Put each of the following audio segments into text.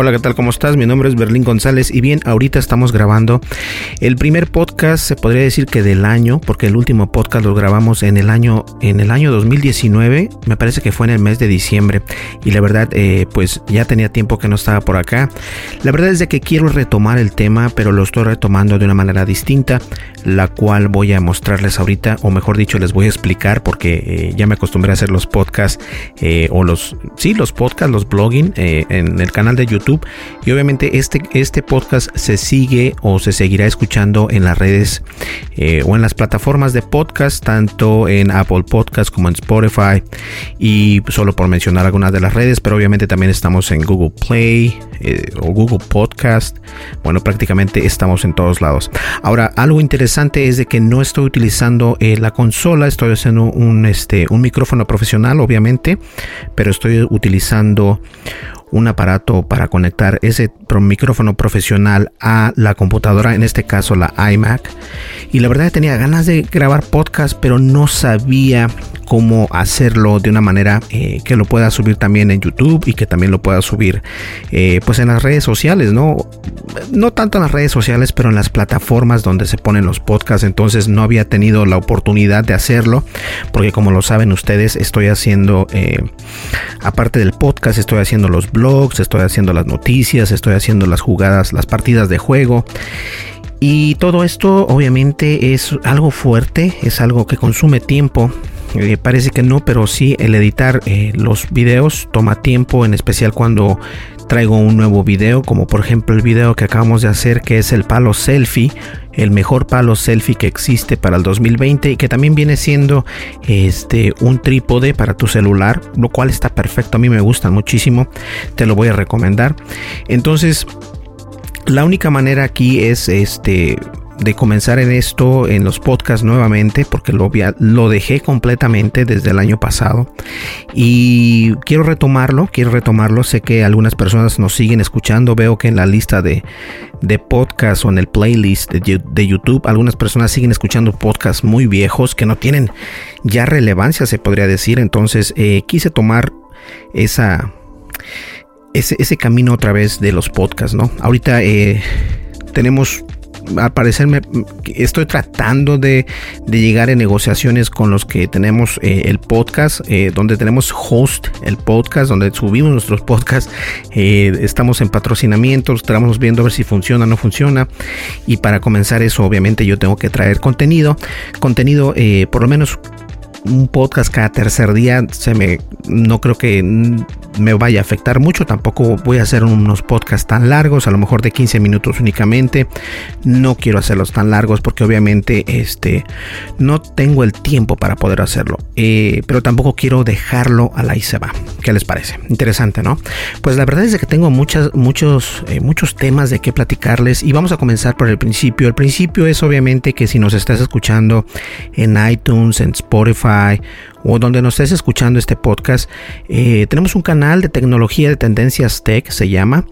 Hola, ¿qué tal? ¿Cómo estás? Mi nombre es Berlín González y bien, ahorita estamos grabando el primer podcast, se podría decir que del año, porque el último podcast lo grabamos en el año en el año 2019, me parece que fue en el mes de diciembre y la verdad eh, pues ya tenía tiempo que no estaba por acá. La verdad es de que quiero retomar el tema, pero lo estoy retomando de una manera distinta, la cual voy a mostrarles ahorita, o mejor dicho, les voy a explicar porque eh, ya me acostumbré a hacer los podcasts eh, o los, sí, los podcasts, los blogging en el canal de YouTube y obviamente este, este podcast se sigue o se seguirá escuchando en las redes eh, o en las plataformas de podcast, tanto en Apple Podcast como en Spotify y solo por mencionar algunas de las redes, pero obviamente también estamos en Google Play eh, o Google Podcast. Bueno, prácticamente estamos en todos lados. Ahora, algo interesante es de que no estoy utilizando eh, la consola, estoy haciendo un, este, un micrófono profesional, obviamente, pero estoy utilizando un aparato para conectar ese micrófono profesional a la computadora, en este caso la iMac. Y la verdad tenía ganas de grabar podcast, pero no sabía cómo hacerlo de una manera eh, que lo pueda subir también en YouTube y que también lo pueda subir eh, pues en las redes sociales, ¿no? No tanto en las redes sociales, pero en las plataformas donde se ponen los podcasts. Entonces no había tenido la oportunidad de hacerlo, porque como lo saben ustedes, estoy haciendo, eh, aparte del podcast, estoy haciendo los blogs, estoy haciendo las noticias, estoy haciendo las jugadas, las partidas de juego. Y todo esto obviamente es algo fuerte, es algo que consume tiempo. Eh, parece que no, pero sí el editar eh, los videos toma tiempo, en especial cuando traigo un nuevo video, como por ejemplo el video que acabamos de hacer que es el palo selfie, el mejor palo selfie que existe para el 2020 y que también viene siendo este un trípode para tu celular, lo cual está perfecto, a mí me gustan muchísimo, te lo voy a recomendar. Entonces, la única manera aquí es este de comenzar en esto en los podcasts nuevamente porque lo, lo dejé completamente desde el año pasado. Y quiero retomarlo, quiero retomarlo, sé que algunas personas nos siguen escuchando, veo que en la lista de, de podcasts o en el playlist de, YouTube algunas personas siguen escuchando podcasts muy viejos que no tienen ya relevancia se podría decir, entonces eh, quise tomar esa... Ese, ese, camino otra vez de los podcasts, ¿no? Ahorita eh, tenemos al parecer me, estoy tratando de, llegar en negociaciones con los que tenemos eh, el podcast, eh, donde tenemos host el podcast, donde subimos nuestros podcasts. Eh, estamos en patrocinamiento, estamos viendo a ver si funciona o no funciona. Y para comenzar eso, obviamente yo tengo que traer contenido, contenido por lo menos un podcast cada tercer día se me no creo que me vaya a afectar mucho. Tampoco voy a hacer unos podcasts tan largos a lo mejor de 15 minutos únicamente. No quiero hacerlos tan largos porque obviamente este no tengo el tiempo para poder hacerlo. Eh, pero tampoco quiero dejarlo a la y se va. Qué les parece interesante no pues la verdad es que tengo muchas muchos eh, muchos temas de qué platicarles y vamos a comenzar por el principio. El principio es obviamente que si nos estás escuchando en iTunes en Spotify Spotify o donde nos estés escuchando este podcast, eh, tenemos un canal de tecnología de tendencias tech, se llama,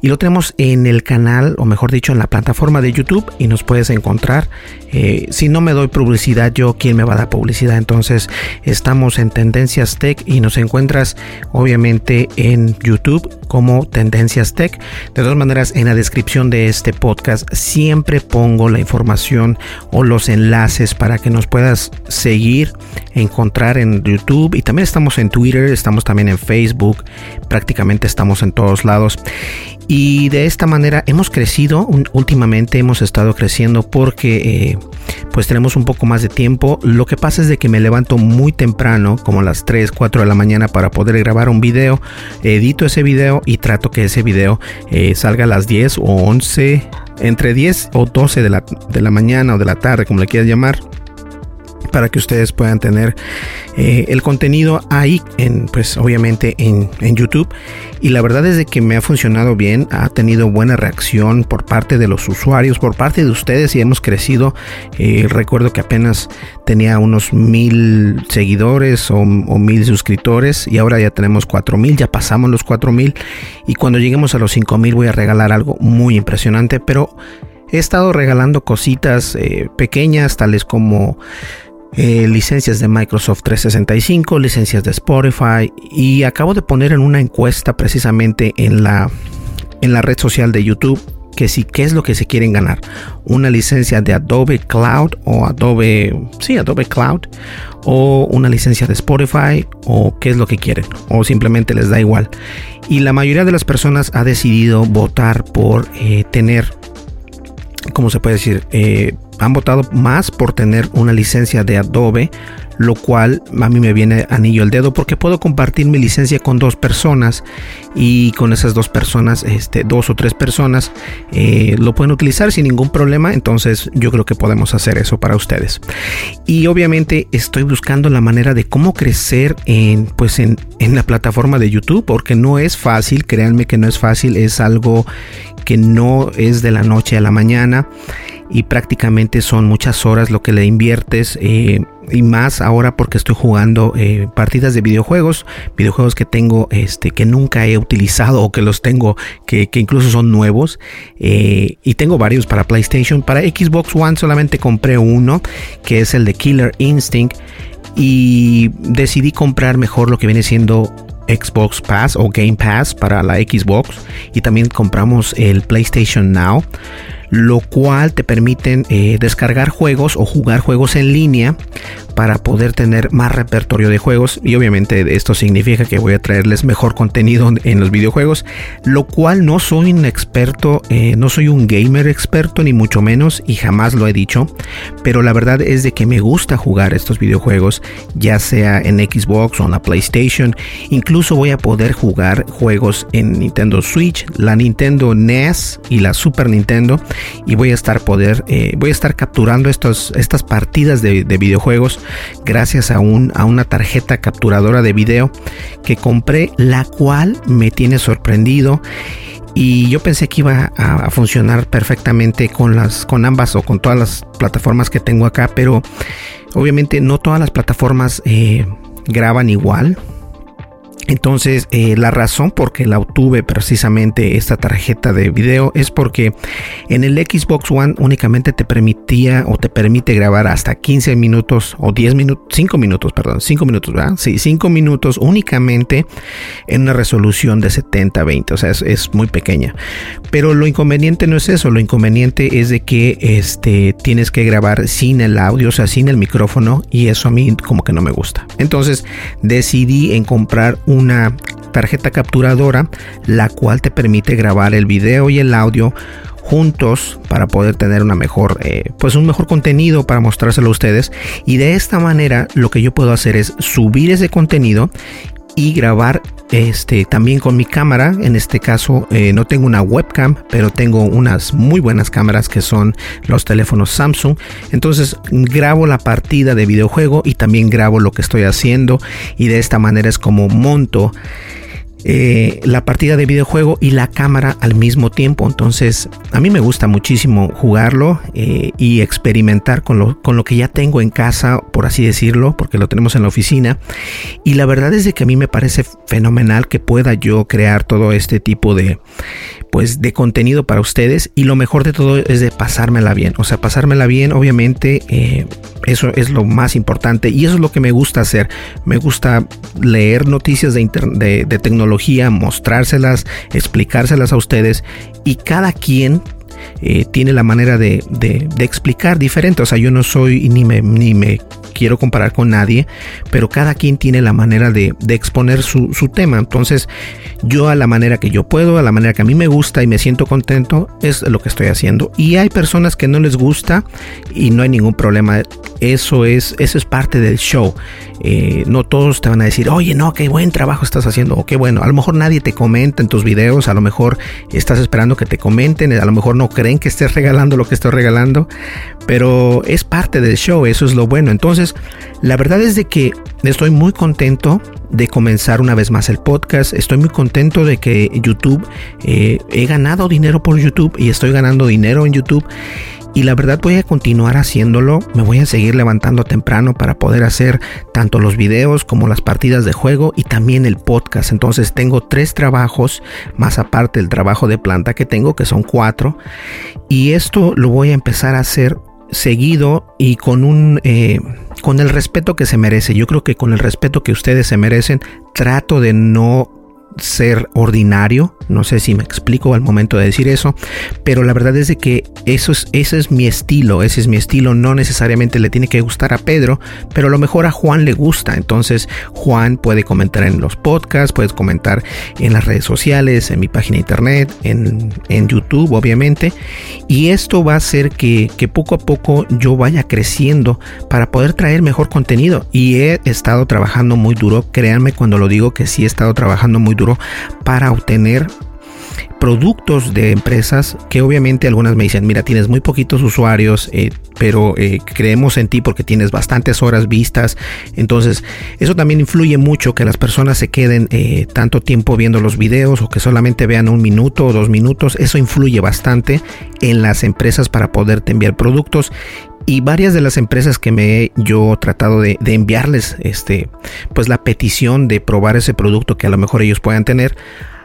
y lo tenemos en el canal, o mejor dicho, en la plataforma de YouTube y nos puedes encontrar. Eh, si no me doy publicidad, yo, ¿quién me va a dar publicidad? Entonces, estamos en Tendencias Tech y nos encuentras obviamente en YouTube como Tendencias Tech. De todas maneras, en la descripción de este podcast siempre pongo la información o los enlaces para que nos puedas seguir, encontrar en YouTube y también estamos en Twitter, estamos también en Facebook, prácticamente estamos en todos lados. Y de esta manera hemos crecido, últimamente hemos estado creciendo porque eh, pues tenemos un poco más de tiempo. Lo que pasa es de que me levanto muy temprano, como las 3, 4 de la mañana para poder grabar un video. Edito ese video y trato que ese video eh, salga a las 10 o 11, entre 10 o 12 de la, de la mañana o de la tarde, como le quieras llamar para que ustedes puedan tener eh, el contenido ahí en pues obviamente en, YouTube. Y la verdad es de que me ha funcionado bien ha tenido buena reacción por parte de los usuarios por parte de ustedes y hemos crecido. Eh, recuerdo que apenas tenía unos mil seguidores o, mil suscriptores y ahora ya tenemos cuatro mil ya pasamos los cuatro mil. Y cuando lleguemos a los cinco mil voy a regalar algo muy impresionante. Pero he estado regalando cositas eh, pequeñas tales como eh, licencias de Microsoft 365, licencias de Spotify y acabo de poner en una encuesta precisamente en la, en la red social de YouTube que si qué es lo que se quieren ganar, una licencia de Adobe Cloud o Adobe, sí, Adobe Cloud o una licencia de Spotify o qué es lo que quieren o simplemente les da igual. Y la mayoría de las personas ha decidido votar por eh, tener, ¿cómo se puede decir? Eh, han votado más por tener una licencia de Adobe, lo cual a mí me viene anillo el dedo porque puedo compartir mi licencia con dos personas y con esas dos personas, este, dos o tres personas, eh, lo pueden utilizar sin ningún problema. Entonces yo creo que podemos hacer eso para ustedes. Y obviamente estoy buscando la manera de cómo crecer en, pues en, en la plataforma de YouTube porque no es fácil, créanme que no es fácil, es algo que no es de la noche a la mañana y prácticamente son muchas horas lo que le inviertes eh, y más ahora porque estoy jugando eh, partidas de videojuegos, videojuegos que tengo este que nunca he utilizado o que los tengo que, incluso son nuevos eh, y tengo varios para PlayStation, para Xbox One solamente compré uno que es el de Killer Instinct y decidí comprar mejor lo que viene siendo Xbox Pass o Game Pass para la Xbox y también compramos el PlayStation Now lo cual te permiten eh, descargar juegos o jugar juegos en línea para poder tener más repertorio de juegos. Y obviamente esto significa que voy a traerles mejor contenido en los videojuegos lo cual no soy un experto eh, no soy un gamer experto ni mucho menos y jamás lo he dicho pero la verdad es de que me gusta jugar estos videojuegos ya sea en Xbox o en la PlayStation. Incluso voy a poder jugar juegos en Nintendo Switch la Nintendo NES y la Super Nintendo y voy a estar poder eh, voy a estar capturando estas partidas de, videojuegos gracias a, un, a una tarjeta capturadora de video que compré la cual me tiene sorprendido. Y yo pensé que iba a, funcionar perfectamente con las con ambas o con todas las plataformas que tengo acá pero obviamente no todas las plataformas eh, graban igual entonces, eh, la razón por que la obtuve precisamente esta tarjeta de video es porque en el Xbox One únicamente te permitía o te permite grabar hasta 15 minutos o 10 minutos, 5 minutos, perdón, 5 minutos, ¿verdad? Sí, 5 minutos únicamente en una resolución de 70-20, o sea, es, muy pequeña. Pero lo inconveniente no es eso, lo inconveniente es de que este, tienes que grabar sin el audio, o sea, sin el micrófono, y eso a mí como que no me gusta. Entonces, decidí en comprar un una tarjeta capturadora la cual te permite grabar el video y el audio juntos para poder tener una mejor eh, pues un mejor contenido para mostrárselo a ustedes. Y de esta manera lo que yo puedo hacer es subir ese contenido y grabar este también con mi cámara. En este caso eh, no tengo una webcam pero tengo unas muy buenas cámaras que son los teléfonos Samsung. Entonces grabo la partida de videojuego y también grabo lo que estoy haciendo. Y de esta manera es como monto eh, la partida de videojuego y la cámara al mismo tiempo. Entonces, a mí me gusta muchísimo jugarlo eh, y experimentar con lo, con lo que ya tengo en casa, por así decirlo, porque lo tenemos en la oficina. Y la verdad es de que a mí me parece fenomenal que pueda yo crear todo este tipo de, pues, de contenido para ustedes. Y lo mejor de todo es de pasármela bien. O sea, pasármela bien, obviamente, eh, eso es lo más importante. Y eso es lo que me gusta hacer. Me gusta leer noticias de, de, de tecnología mostrárselas, explicárselas a ustedes y cada quien eh, tiene la manera de, explicar diferente. O sea, yo no soy ni me, ni me quiero comparar con nadie, pero cada quien tiene la manera de, exponer su, tema. Entonces, yo a la manera que yo puedo, a la manera que a mí me gusta y me siento contento, es lo que estoy haciendo. Y hay personas que no les gusta y no hay ningún problema. Eso es, eso es parte del show. Eh, no todos te van a decir, oye, no, qué buen trabajo estás haciendo, o qué bueno. A lo mejor nadie te comenta en tus videos, a lo mejor estás esperando que te comenten, a lo mejor no creen que estés regalando lo que estoy regalando, pero es parte del show, eso es lo bueno. Entonces, la verdad es de que estoy muy contento de comenzar una vez más el podcast. Estoy muy contento de que YouTube, eh, he ganado dinero por YouTube y estoy ganando dinero en YouTube y la verdad voy a continuar haciéndolo, me voy a seguir levantando temprano para poder hacer tanto los videos como las partidas de juego y también el podcast. Entonces tengo tres trabajos, más aparte el trabajo de planta que tengo, que son cuatro. Y esto lo voy a empezar a hacer seguido y con un eh, con el respeto que se merece. Yo creo que con el respeto que ustedes se merecen, trato de no ser ordinario. No sé si me explico al momento de decir eso, pero la verdad es de que eso es, ese es mi estilo, ese es mi estilo. No necesariamente le tiene que gustar a Pedro, pero a lo mejor a Juan le gusta. Entonces Juan puede comentar en los podcasts, puedes comentar en las redes sociales, en mi página internet, en, en YouTube, obviamente. Y esto va a hacer que, que poco a poco yo vaya creciendo para poder traer mejor contenido. Y he estado trabajando muy duro, créanme cuando lo digo que sí he estado trabajando muy para obtener productos de empresas que obviamente algunas me dicen, mira, tienes muy poquitos usuarios, eh, pero eh, creemos en ti porque tienes bastantes horas vistas. Entonces, eso también influye mucho que las personas se queden eh, tanto tiempo viendo los videos o que solamente vean un minuto o dos minutos. Eso influye bastante en las empresas para poderte enviar productos y varias de las empresas que me he yo tratado de, de, enviarles este pues la petición de probar ese producto que a lo mejor ellos puedan tener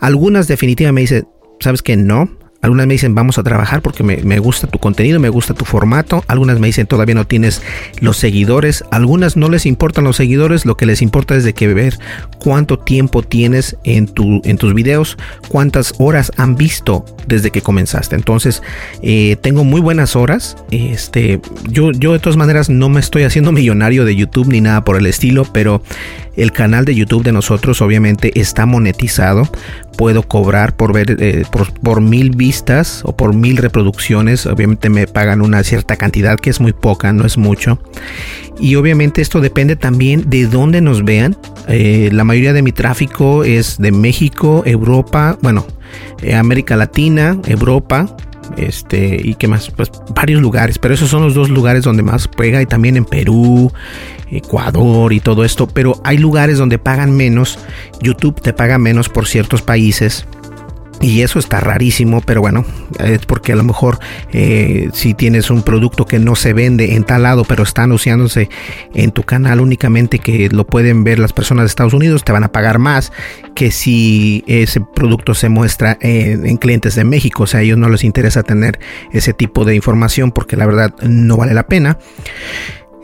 algunas definitivamente me dicen sabes que no algunas me dicen vamos a trabajar porque me, gusta tu contenido, me gusta tu formato. Algunas me dicen todavía no tienes los seguidores. Algunas no les importan los seguidores. Lo que les importa es de que ver cuánto tiempo tienes en, tu, en tus videos, cuántas horas han visto desde que comenzaste. Entonces eh, tengo muy buenas horas. Este, yo, yo de todas maneras no me estoy haciendo millonario de YouTube ni nada por el estilo, pero el canal de YouTube de nosotros obviamente está monetizado puedo cobrar por ver eh, por, mil vistas o por mil reproducciones. Obviamente me pagan una cierta cantidad que es muy poca, no es mucho. Y obviamente esto depende también de dónde nos vean. Eh, la mayoría de mi tráfico es de México, Europa, bueno, eh, América Latina, Europa, este y qué más pues varios lugares pero esos son los dos lugares donde más pega y también en Perú Ecuador y todo esto, pero hay lugares donde pagan menos, YouTube te paga menos por ciertos países. Y eso está rarísimo, pero bueno, es porque a lo mejor eh, si tienes un producto que no se vende en tal lado, pero está anunciándose en tu canal únicamente que lo pueden ver las personas de Estados Unidos, te van a pagar más que si ese producto se muestra en, en clientes de México. O sea, a ellos no les interesa tener ese tipo de información porque la verdad no vale la pena.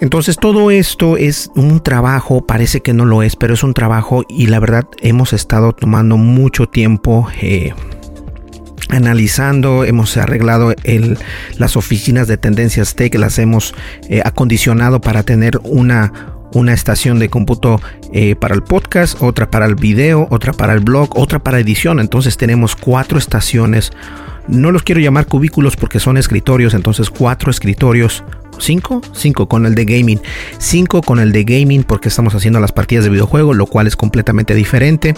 Entonces todo esto es un trabajo, parece que no lo es, pero es un trabajo y la verdad hemos estado tomando mucho tiempo. Eh, analizando, hemos arreglado las oficinas de tendencias tech, las hemos eh, acondicionado para tener una, una estación de cómputo eh, para el podcast, otra para el video, otra para el blog, otra para edición. Entonces tenemos cuatro estaciones. No los quiero llamar cubículos porque son escritorios, entonces cuatro escritorios 5, 5 con el de gaming, 5 con el de gaming porque estamos haciendo las partidas de videojuego, lo cual es completamente diferente.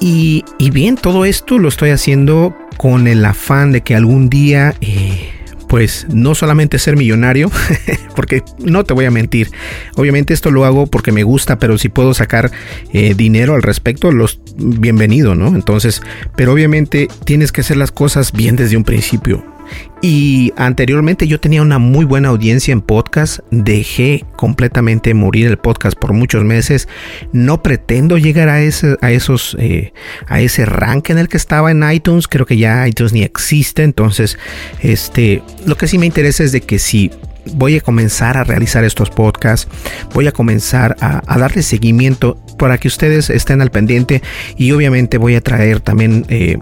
Y, bien, todo esto lo estoy haciendo con el afán de que algún día... Eh, pues no solamente ser millonario, porque no te voy a mentir, obviamente esto lo hago porque me gusta, pero si puedo sacar eh, dinero al respecto, los bienvenido, ¿no? Entonces, pero obviamente tienes que hacer las cosas bien desde un principio. Y anteriormente yo tenía una muy buena audiencia en podcast, dejé completamente morir el podcast por muchos meses, no pretendo llegar a ese, a esos, eh, a ese rank en el que estaba en iTunes, creo que ya iTunes ni existe, entonces, este, lo que sí me interesa es de que si voy a comenzar a realizar estos podcasts, voy a comenzar a, darle seguimiento para que ustedes estén al pendiente. Y obviamente voy a traer también eh,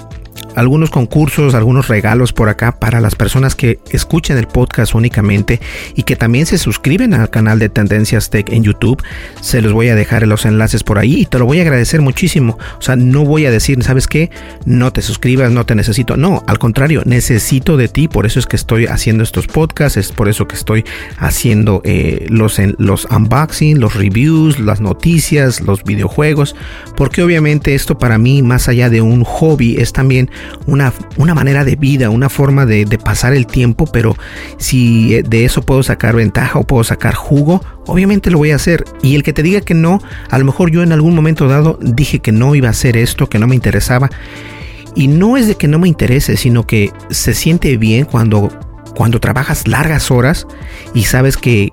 algunos concursos, algunos regalos por acá para las personas que escuchen el podcast únicamente y que también se suscriben al canal de Tendencias Tech en YouTube. Se los voy a dejar los enlaces por ahí y te lo voy a agradecer muchísimo. O sea, no voy a decir, ¿sabes qué? No te suscribas, no te necesito. No, al contrario, necesito de ti. Por eso es que estoy haciendo estos podcasts, es por eso que estoy haciendo eh, los, los unboxing, los reviews, las noticias, los videojuegos. Porque obviamente esto para mí, más allá de un hobby, es también una, una manera de vida, una forma de, pasar el tiempo, pero si eh, de eso puedo sacar ventaja o puedo sacar jugo, obviamente lo voy a hacer. Y el que te diga que no, a lo mejor yo en algún momento dado dije que no iba a hacer esto, que no me interesaba. Y no es de que no me interese, sino que se siente bien cuando, cuando trabajas largas horas y sabes que,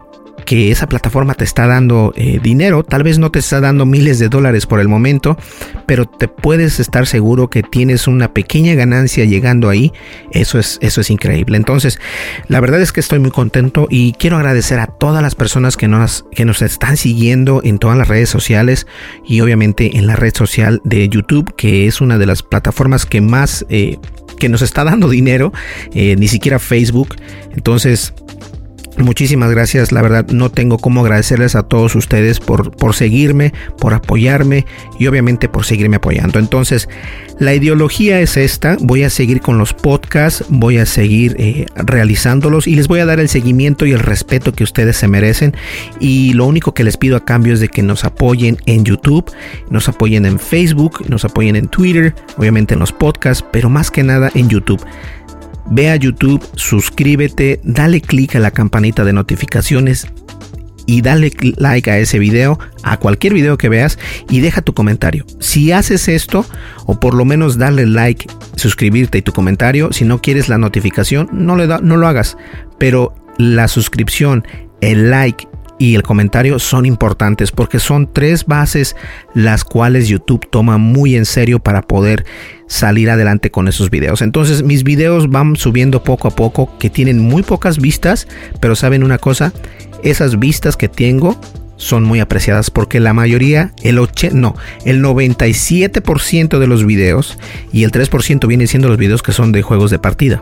que esa plataforma te está dando eh, dinero, tal vez no te está dando miles de dólares por el momento, pero te puedes estar seguro que tienes una pequeña ganancia llegando ahí. Eso es, eso es increíble. Entonces, la verdad es que estoy muy contento y quiero agradecer a todas las personas que nos, que nos están siguiendo en todas las redes sociales y obviamente en la red social de YouTube, que es una de las plataformas que más... Eh, que nos está dando dinero, eh, ni siquiera Facebook. Entonces, Muchísimas gracias, la verdad no tengo cómo agradecerles a todos ustedes por, por seguirme, por apoyarme y obviamente por seguirme apoyando. Entonces, la ideología es esta, voy a seguir con los podcasts, voy a seguir eh, realizándolos y les voy a dar el seguimiento y el respeto que ustedes se merecen y lo único que les pido a cambio es de que nos apoyen en YouTube, nos apoyen en Facebook, nos apoyen en Twitter, obviamente en los podcasts, pero más que nada en YouTube. Ve a YouTube, suscríbete, dale click a la campanita de notificaciones y dale like a ese video, a cualquier video que veas y deja tu comentario. Si haces esto, o por lo menos dale like, suscribirte y tu comentario, si no quieres la notificación, no, da, no lo hagas. Pero la suscripción, el like y el comentario son importantes porque son tres bases las cuales YouTube toma muy en serio para poder salir adelante con esos videos. Entonces mis videos van subiendo poco a poco que tienen muy pocas vistas, pero saben una cosa, esas vistas que tengo son muy apreciadas porque la mayoría, el 8, no, el 97% de los videos y el 3% vienen siendo los videos que son de juegos de partida,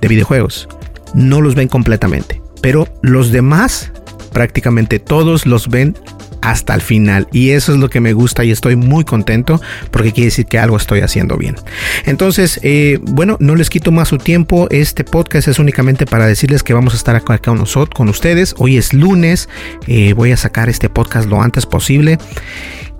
de videojuegos. No los ven completamente, pero los demás prácticamente todos los ven hasta el final. Y eso es lo que me gusta y estoy muy contento porque quiere decir que algo estoy haciendo bien. Entonces eh, bueno no les quito más su tiempo. Este podcast es únicamente para decirles que vamos a estar acá con nosotros con ustedes. Hoy es lunes. Eh, voy a sacar este podcast lo antes posible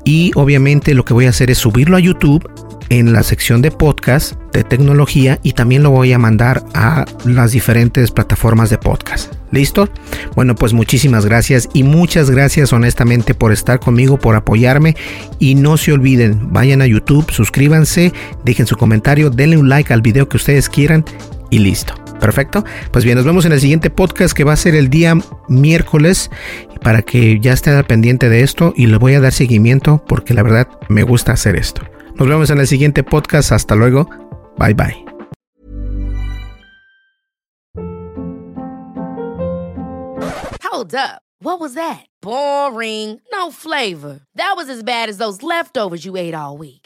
y obviamente lo que voy a hacer es subirlo a YouTube en la sección de podcast de tecnología y también lo voy a mandar a las diferentes plataformas de podcast. ¿Listo? Bueno, pues muchísimas gracias y muchas gracias honestamente por estar conmigo, por apoyarme y no se olviden, vayan a YouTube, suscríbanse, dejen su comentario, denle un like al video que ustedes quieran y listo. Perfecto. Pues bien, nos vemos en el siguiente podcast que va a ser el día miércoles para que ya estén pendiente de esto y le voy a dar seguimiento porque la verdad me gusta hacer esto. Nos vemos en el siguiente podcast. Hasta luego. Bye bye. Hold up. Boring. No flavor. That was as bad as those leftovers you ate all week.